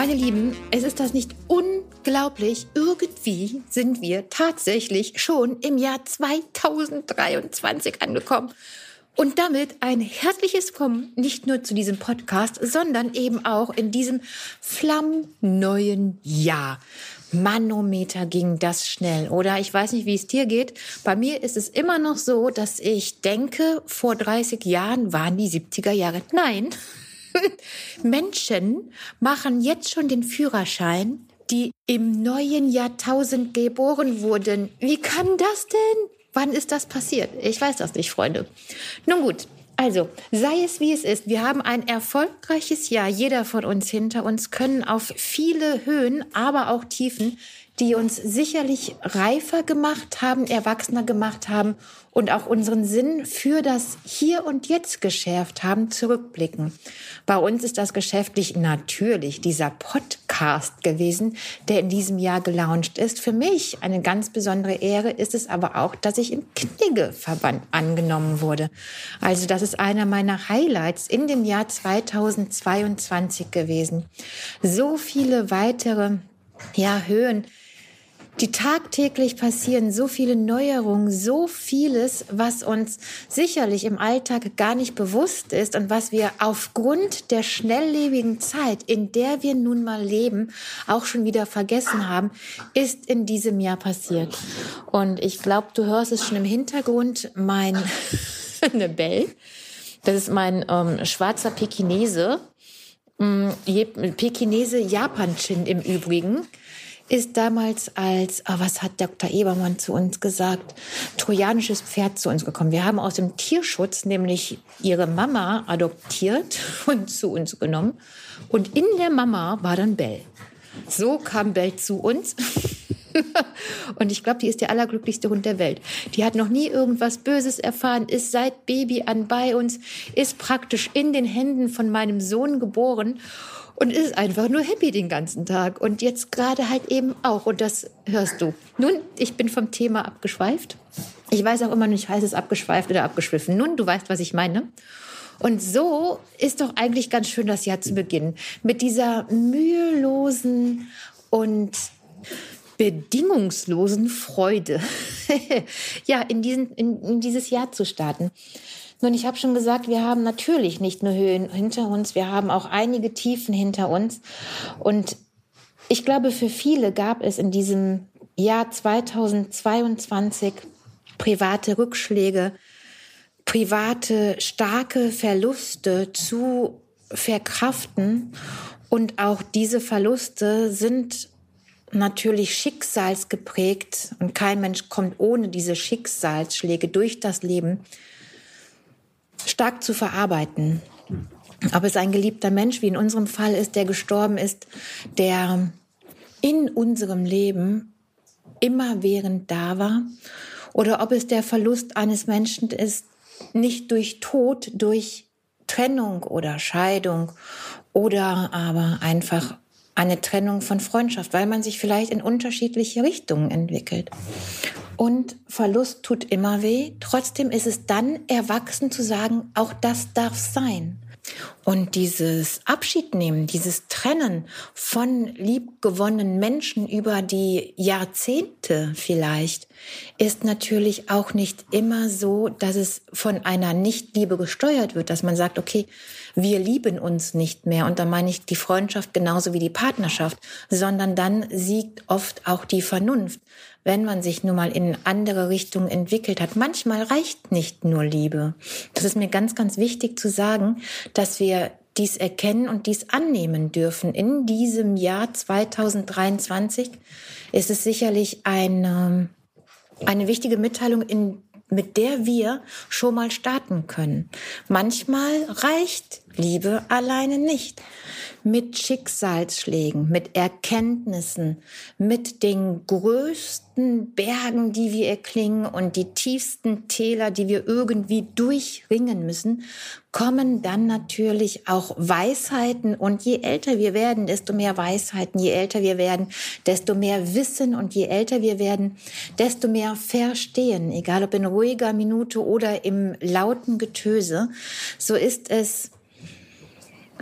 Meine Lieben, es ist das nicht unglaublich. Irgendwie sind wir tatsächlich schon im Jahr 2023 angekommen. Und damit ein herzliches Kommen nicht nur zu diesem Podcast, sondern eben auch in diesem flammneuen Jahr. Manometer ging das schnell, oder? Ich weiß nicht, wie es dir geht. Bei mir ist es immer noch so, dass ich denke, vor 30 Jahren waren die 70er Jahre. Nein. Menschen machen jetzt schon den Führerschein, die im neuen Jahrtausend geboren wurden. Wie kann das denn? Wann ist das passiert? Ich weiß das nicht, Freunde. Nun gut, also, sei es wie es ist, wir haben ein erfolgreiches Jahr, jeder von uns hinter uns, können auf viele Höhen, aber auch Tiefen die uns sicherlich reifer gemacht haben, erwachsener gemacht haben und auch unseren Sinn für das Hier und Jetzt geschärft haben, zurückblicken. Bei uns ist das geschäftlich natürlich dieser Podcast gewesen, der in diesem Jahr gelauncht ist. Für mich eine ganz besondere Ehre ist es aber auch, dass ich im Kniggeverband angenommen wurde. Also das ist einer meiner Highlights in dem Jahr 2022 gewesen. So viele weitere ja, Höhen, die tagtäglich passieren, so viele Neuerungen, so vieles, was uns sicherlich im Alltag gar nicht bewusst ist und was wir aufgrund der schnelllebigen Zeit, in der wir nun mal leben, auch schon wieder vergessen haben, ist in diesem Jahr passiert. Und ich glaube, du hörst es schon im Hintergrund, mein eine Bell. Das ist mein ähm, schwarzer Pekinese. Mm, Pekinese Japan-Chin im Übrigen ist damals als, oh, was hat Dr. Ebermann zu uns gesagt, trojanisches Pferd zu uns gekommen. Wir haben aus dem Tierschutz nämlich ihre Mama adoptiert und zu uns genommen. Und in der Mama war dann Bell. So kam Bell zu uns. und ich glaube, die ist der allerglücklichste Hund der Welt. Die hat noch nie irgendwas Böses erfahren, ist seit Baby an bei uns, ist praktisch in den Händen von meinem Sohn geboren und ist einfach nur happy den ganzen Tag. Und jetzt gerade halt eben auch. Und das hörst du. Nun, ich bin vom Thema abgeschweift. Ich weiß auch immer nicht, heißt es abgeschweift oder abgeschwiffen. Nun, du weißt, was ich meine. Und so ist doch eigentlich ganz schön das Jahr zu beginnen. Mit dieser mühelosen und bedingungslosen Freude, ja, in, diesen, in, in dieses Jahr zu starten. Nun, ich habe schon gesagt, wir haben natürlich nicht nur Höhen hinter uns, wir haben auch einige Tiefen hinter uns. Und ich glaube, für viele gab es in diesem Jahr 2022 private Rückschläge, private starke Verluste zu verkraften. Und auch diese Verluste sind natürlich schicksalsgeprägt und kein Mensch kommt ohne diese Schicksalsschläge durch das Leben stark zu verarbeiten. Ob es ein geliebter Mensch, wie in unserem Fall ist, der gestorben ist, der in unserem Leben immerwährend da war, oder ob es der Verlust eines Menschen ist, nicht durch Tod, durch Trennung oder Scheidung oder aber einfach eine Trennung von Freundschaft, weil man sich vielleicht in unterschiedliche Richtungen entwickelt und Verlust tut immer weh. Trotzdem ist es dann erwachsen zu sagen, auch das darf sein. Und dieses Abschiednehmen, dieses Trennen von liebgewonnenen Menschen über die Jahrzehnte vielleicht, ist natürlich auch nicht immer so, dass es von einer Nichtliebe gesteuert wird, dass man sagt, okay, wir lieben uns nicht mehr. Und da meine ich die Freundschaft genauso wie die Partnerschaft, sondern dann siegt oft auch die Vernunft wenn man sich nun mal in andere Richtungen entwickelt hat. Manchmal reicht nicht nur Liebe. Das ist mir ganz, ganz wichtig zu sagen, dass wir dies erkennen und dies annehmen dürfen. In diesem Jahr 2023 ist es sicherlich eine, eine wichtige Mitteilung, in, mit der wir schon mal starten können. Manchmal reicht Liebe alleine nicht mit Schicksalsschlägen, mit Erkenntnissen, mit den größten Bergen, die wir erklingen und die tiefsten Täler, die wir irgendwie durchringen müssen, kommen dann natürlich auch Weisheiten. Und je älter wir werden, desto mehr Weisheiten. Je älter wir werden, desto mehr Wissen. Und je älter wir werden, desto mehr Verstehen. Egal ob in ruhiger Minute oder im lauten Getöse. So ist es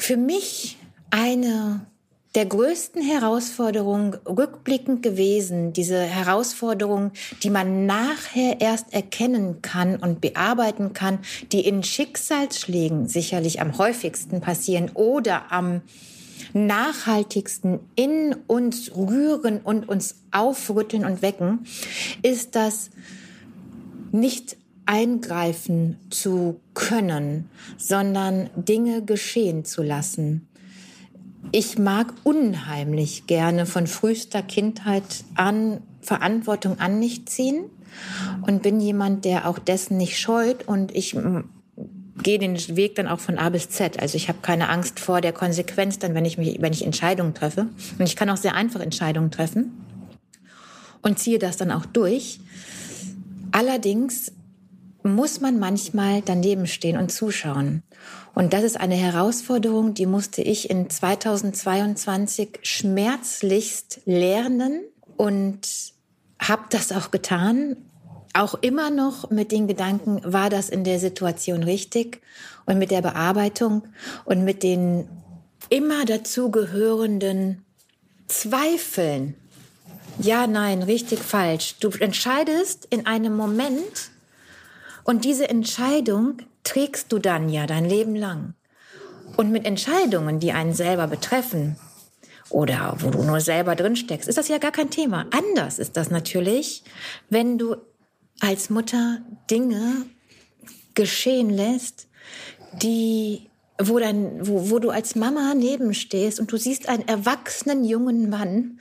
für mich eine der größten Herausforderung rückblickend gewesen, diese Herausforderung, die man nachher erst erkennen kann und bearbeiten kann, die in Schicksalsschlägen sicherlich am häufigsten passieren oder am nachhaltigsten in uns rühren und uns aufrütteln und wecken, ist das nicht eingreifen zu können, sondern Dinge geschehen zu lassen. Ich mag unheimlich gerne von frühester Kindheit an Verantwortung an mich ziehen und bin jemand, der auch dessen nicht scheut und ich gehe den Weg dann auch von A bis Z. Also ich habe keine Angst vor der Konsequenz, dann wenn ich mich, wenn ich Entscheidungen treffe. Und ich kann auch sehr einfach Entscheidungen treffen und ziehe das dann auch durch. Allerdings muss man manchmal daneben stehen und zuschauen. Und das ist eine Herausforderung, die musste ich in 2022 schmerzlichst lernen und habe das auch getan auch immer noch mit den Gedanken, war das in der Situation richtig und mit der Bearbeitung und mit den immer dazugehörenden Zweifeln. Ja, nein, richtig, falsch. Du entscheidest in einem Moment und diese Entscheidung trägst du dann ja dein Leben lang. Und mit Entscheidungen, die einen selber betreffen, oder wo du nur selber drin steckst, ist das ja gar kein Thema. Anders ist das natürlich, wenn du als Mutter Dinge geschehen lässt, die, wo dann, wo, wo du als Mama nebenstehst und du siehst einen erwachsenen jungen Mann,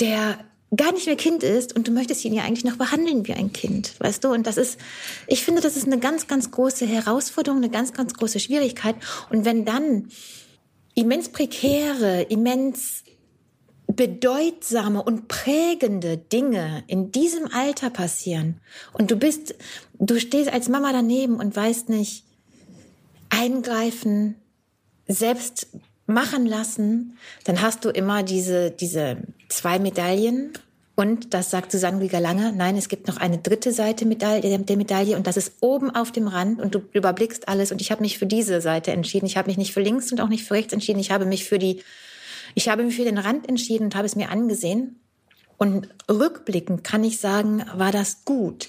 der gar nicht mehr Kind ist und du möchtest ihn ja eigentlich noch behandeln wie ein Kind, weißt du? Und das ist, ich finde, das ist eine ganz, ganz große Herausforderung, eine ganz, ganz große Schwierigkeit. Und wenn dann immens prekäre, immens bedeutsame und prägende Dinge in diesem Alter passieren und du bist, du stehst als Mama daneben und weißt nicht, eingreifen, selbst machen lassen, dann hast du immer diese, diese zwei Medaillen. Und das sagt Susanne Rieger Lange. Nein, es gibt noch eine dritte Seite der Medaille und das ist oben auf dem Rand und du überblickst alles. Und ich habe mich für diese Seite entschieden. Ich habe mich nicht für links und auch nicht für rechts entschieden. Ich habe mich für die ich habe mich für den Rand entschieden und habe es mir angesehen. Und rückblickend kann ich sagen, war das gut.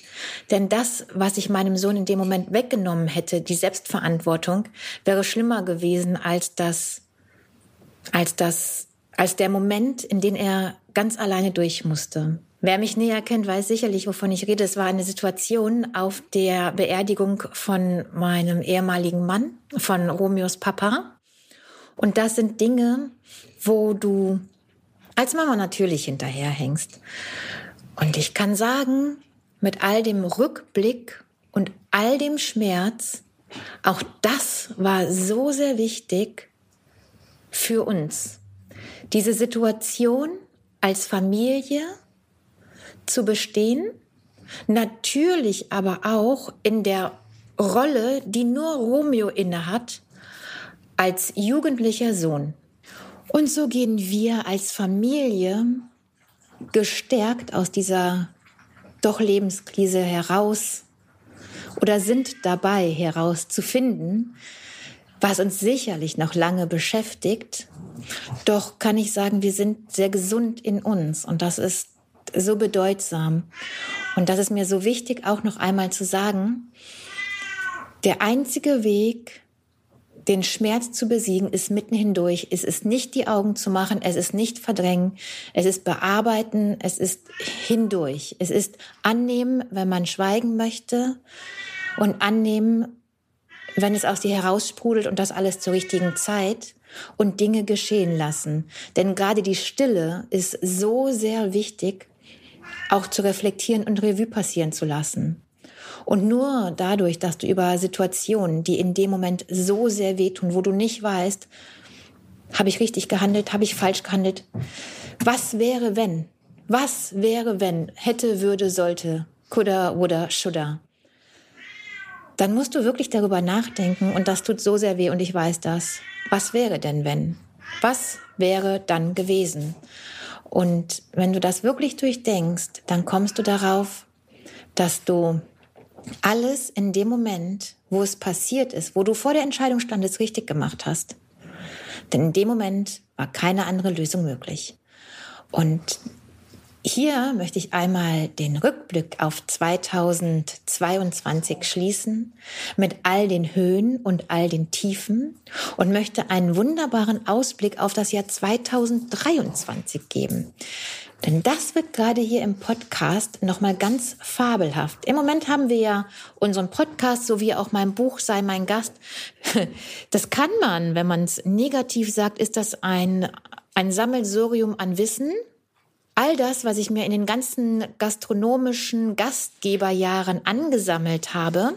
Denn das, was ich meinem Sohn in dem Moment weggenommen hätte, die Selbstverantwortung, wäre schlimmer gewesen als das, als das, als der Moment, in den er ganz alleine durch musste. Wer mich näher kennt, weiß sicherlich, wovon ich rede. Es war eine Situation auf der Beerdigung von meinem ehemaligen Mann, von Romeos Papa. Und das sind Dinge, wo du als Mama natürlich hinterherhängst. Und ich kann sagen, mit all dem Rückblick und all dem Schmerz, auch das war so sehr wichtig für uns. Diese Situation als Familie zu bestehen, natürlich aber auch in der Rolle, die nur Romeo innehat, als jugendlicher Sohn. Und so gehen wir als Familie gestärkt aus dieser doch Lebenskrise heraus oder sind dabei herauszufinden, was uns sicherlich noch lange beschäftigt. Doch kann ich sagen, wir sind sehr gesund in uns und das ist so bedeutsam. Und das ist mir so wichtig, auch noch einmal zu sagen, der einzige Weg, den Schmerz zu besiegen, ist mitten hindurch. Es ist nicht die Augen zu machen, es ist nicht verdrängen, es ist bearbeiten, es ist hindurch. Es ist annehmen, wenn man schweigen möchte und annehmen, wenn es aus dir heraussprudelt und das alles zur richtigen Zeit und Dinge geschehen lassen. Denn gerade die Stille ist so sehr wichtig, auch zu reflektieren und Revue passieren zu lassen. Und nur dadurch, dass du über Situationen, die in dem Moment so sehr wehtun, wo du nicht weißt, habe ich richtig gehandelt, habe ich falsch gehandelt, was wäre wenn? Was wäre wenn? Hätte, würde, sollte, coulda, woulda, shoulda. Dann musst du wirklich darüber nachdenken und das tut so sehr weh und ich weiß das. Was wäre denn wenn? Was wäre dann gewesen? Und wenn du das wirklich durchdenkst, dann kommst du darauf, dass du alles in dem Moment, wo es passiert ist, wo du vor der Entscheidung standest, richtig gemacht hast. Denn in dem Moment war keine andere Lösung möglich. Und hier möchte ich einmal den Rückblick auf 2022 schließen mit all den Höhen und all den Tiefen und möchte einen wunderbaren Ausblick auf das Jahr 2023 geben. Denn das wird gerade hier im Podcast nochmal ganz fabelhaft. Im Moment haben wir ja unseren Podcast sowie auch mein Buch Sei mein Gast. Das kann man, wenn man es negativ sagt, ist das ein, ein Sammelsurium an Wissen all das, was ich mir in den ganzen gastronomischen Gastgeberjahren angesammelt habe,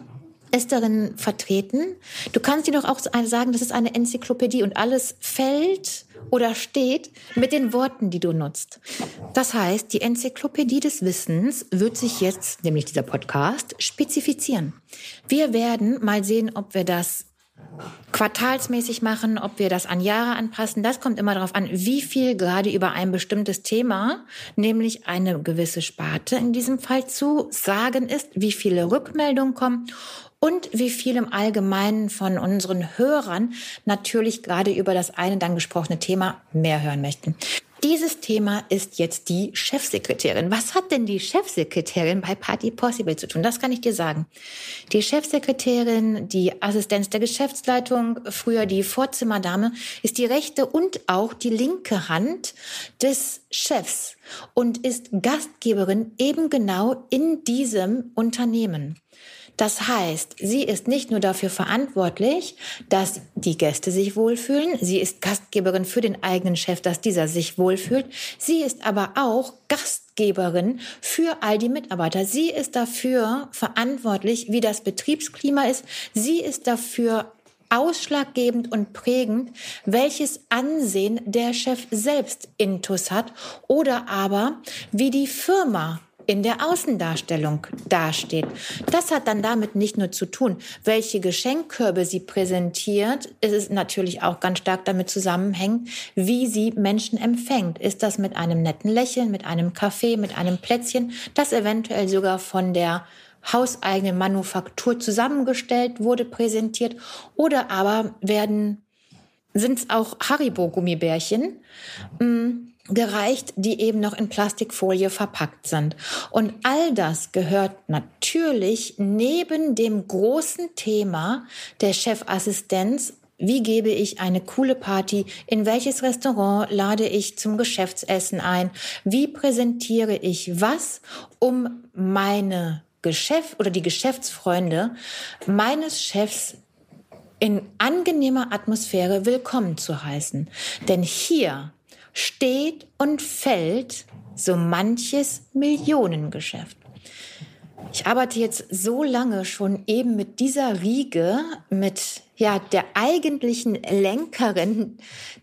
ist darin vertreten. Du kannst dir doch auch sagen, das ist eine Enzyklopädie und alles fällt oder steht mit den Worten, die du nutzt. Das heißt, die Enzyklopädie des Wissens wird sich jetzt, nämlich dieser Podcast, spezifizieren. Wir werden mal sehen, ob wir das quartalsmäßig machen, ob wir das an Jahre anpassen. Das kommt immer darauf an, wie viel gerade über ein bestimmtes Thema, nämlich eine gewisse Sparte in diesem Fall zu sagen ist, wie viele Rückmeldungen kommen und wie viel im Allgemeinen von unseren Hörern natürlich gerade über das eine dann gesprochene Thema mehr hören möchten. Dieses Thema ist jetzt die Chefsekretärin. Was hat denn die Chefsekretärin bei Party Possible zu tun? Das kann ich dir sagen. Die Chefsekretärin, die Assistenz der Geschäftsleitung, früher die Vorzimmerdame, ist die rechte und auch die linke Hand des Chefs und ist Gastgeberin eben genau in diesem Unternehmen. Das heißt, sie ist nicht nur dafür verantwortlich, dass die Gäste sich wohlfühlen, sie ist Gastgeberin für den eigenen Chef, dass dieser sich wohlfühlt, sie ist aber auch Gastgeberin für all die Mitarbeiter. Sie ist dafür verantwortlich, wie das Betriebsklima ist. Sie ist dafür ausschlaggebend und prägend, welches Ansehen der Chef selbst intus hat oder aber wie die Firma in der Außendarstellung dasteht. Das hat dann damit nicht nur zu tun, welche Geschenkkörbe sie präsentiert, es ist natürlich auch ganz stark damit zusammenhängt, wie sie Menschen empfängt. Ist das mit einem netten Lächeln, mit einem Kaffee, mit einem Plätzchen, das eventuell sogar von der hauseigenen Manufaktur zusammengestellt wurde, präsentiert, oder aber werden sind es auch Haribo-Gummibärchen. Mm, gereicht, die eben noch in Plastikfolie verpackt sind. Und all das gehört natürlich neben dem großen Thema der Chefassistenz wie gebe ich eine coole Party? In welches Restaurant lade ich zum Geschäftsessen ein? Wie präsentiere ich was, um meine Geschäft oder die Geschäftsfreunde meines Chefs in angenehmer Atmosphäre willkommen zu heißen? Denn hier steht und fällt so manches Millionengeschäft. Ich arbeite jetzt so lange schon eben mit dieser Riege, mit ja, der eigentlichen Lenkerin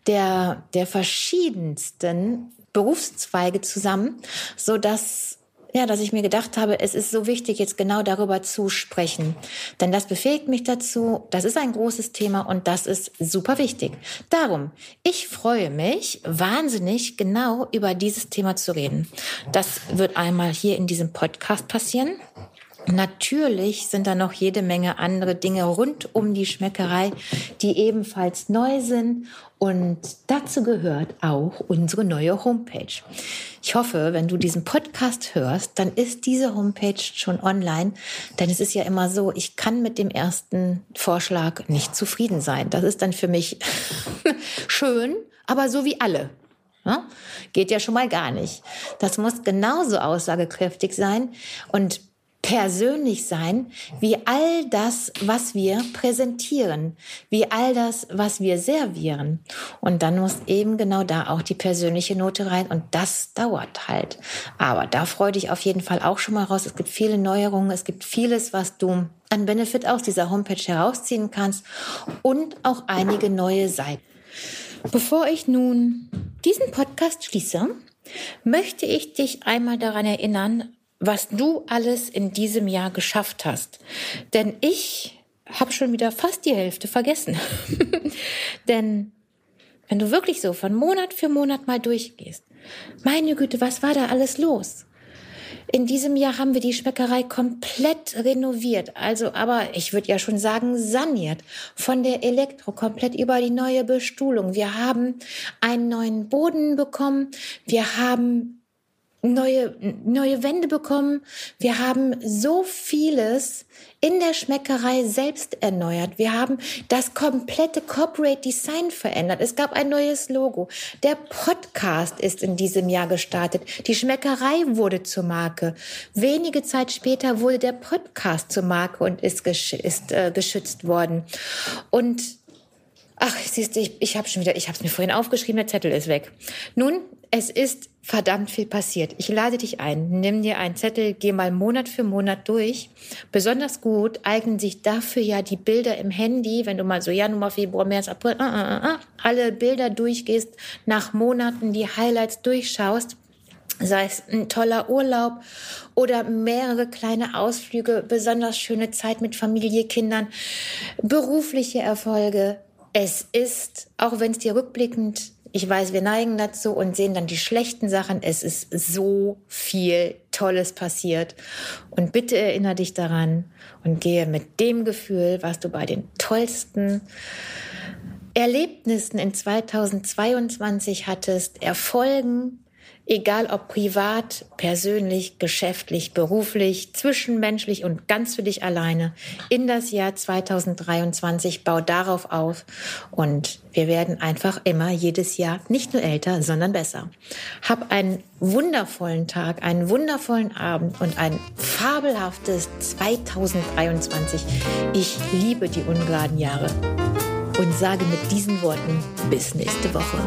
der, der verschiedensten Berufszweige zusammen, so dass ja, dass ich mir gedacht habe, es ist so wichtig, jetzt genau darüber zu sprechen. Denn das befähigt mich dazu, das ist ein großes Thema und das ist super wichtig. Darum, ich freue mich wahnsinnig, genau über dieses Thema zu reden. Das wird einmal hier in diesem Podcast passieren. Natürlich sind da noch jede Menge andere Dinge rund um die Schmeckerei, die ebenfalls neu sind. Und dazu gehört auch unsere neue Homepage. Ich hoffe, wenn du diesen Podcast hörst, dann ist diese Homepage schon online. Denn es ist ja immer so, ich kann mit dem ersten Vorschlag nicht zufrieden sein. Das ist dann für mich schön, aber so wie alle. Ja? Geht ja schon mal gar nicht. Das muss genauso aussagekräftig sein. Und persönlich sein, wie all das, was wir präsentieren, wie all das, was wir servieren. Und dann muss eben genau da auch die persönliche Note rein und das dauert halt. Aber da freue dich auf jeden Fall auch schon mal raus. Es gibt viele Neuerungen, es gibt vieles, was du an Benefit aus dieser Homepage herausziehen kannst und auch einige neue Seiten. Bevor ich nun diesen Podcast schließe, möchte ich dich einmal daran erinnern, was du alles in diesem Jahr geschafft hast. Denn ich habe schon wieder fast die Hälfte vergessen. Denn wenn du wirklich so von Monat für Monat mal durchgehst, meine Güte, was war da alles los? In diesem Jahr haben wir die Schmeckerei komplett renoviert. Also, aber ich würde ja schon sagen, saniert. Von der Elektro komplett über die neue Bestuhlung. Wir haben einen neuen Boden bekommen. Wir haben neue, neue Wände bekommen. Wir haben so vieles in der Schmeckerei selbst erneuert. Wir haben das komplette Corporate Design verändert. Es gab ein neues Logo. Der Podcast ist in diesem Jahr gestartet. Die Schmeckerei wurde zur Marke. Wenige Zeit später wurde der Podcast zur Marke und ist, gesch ist äh, geschützt worden. Und Ach, siehst du, ich, ich habe schon wieder, ich habe es mir vorhin aufgeschrieben, der Zettel ist weg. Nun, es ist verdammt viel passiert. Ich lade dich ein, nimm dir einen Zettel, geh mal Monat für Monat durch. Besonders gut eignen sich dafür ja die Bilder im Handy, wenn du mal so Januar, Februar, März, April, uh, uh, uh, alle Bilder durchgehst, nach Monaten die Highlights durchschaust sei es ein toller Urlaub oder mehrere kleine Ausflüge, besonders schöne Zeit mit Familie, Kindern, berufliche Erfolge, es ist, auch wenn es dir rückblickend, ich weiß, wir neigen dazu und sehen dann die schlechten Sachen, es ist so viel Tolles passiert. Und bitte erinnere dich daran und gehe mit dem Gefühl, was du bei den tollsten Erlebnissen in 2022 hattest, Erfolgen, egal ob privat, persönlich, geschäftlich, beruflich, zwischenmenschlich und ganz für dich alleine, in das Jahr 2023. Bau darauf auf und wir werden einfach immer jedes Jahr nicht nur älter, sondern besser. Hab einen wundervollen Tag, einen wundervollen Abend und ein fabelhaftes 2023. Ich liebe die ungeraden Jahre und sage mit diesen Worten bis nächste Woche.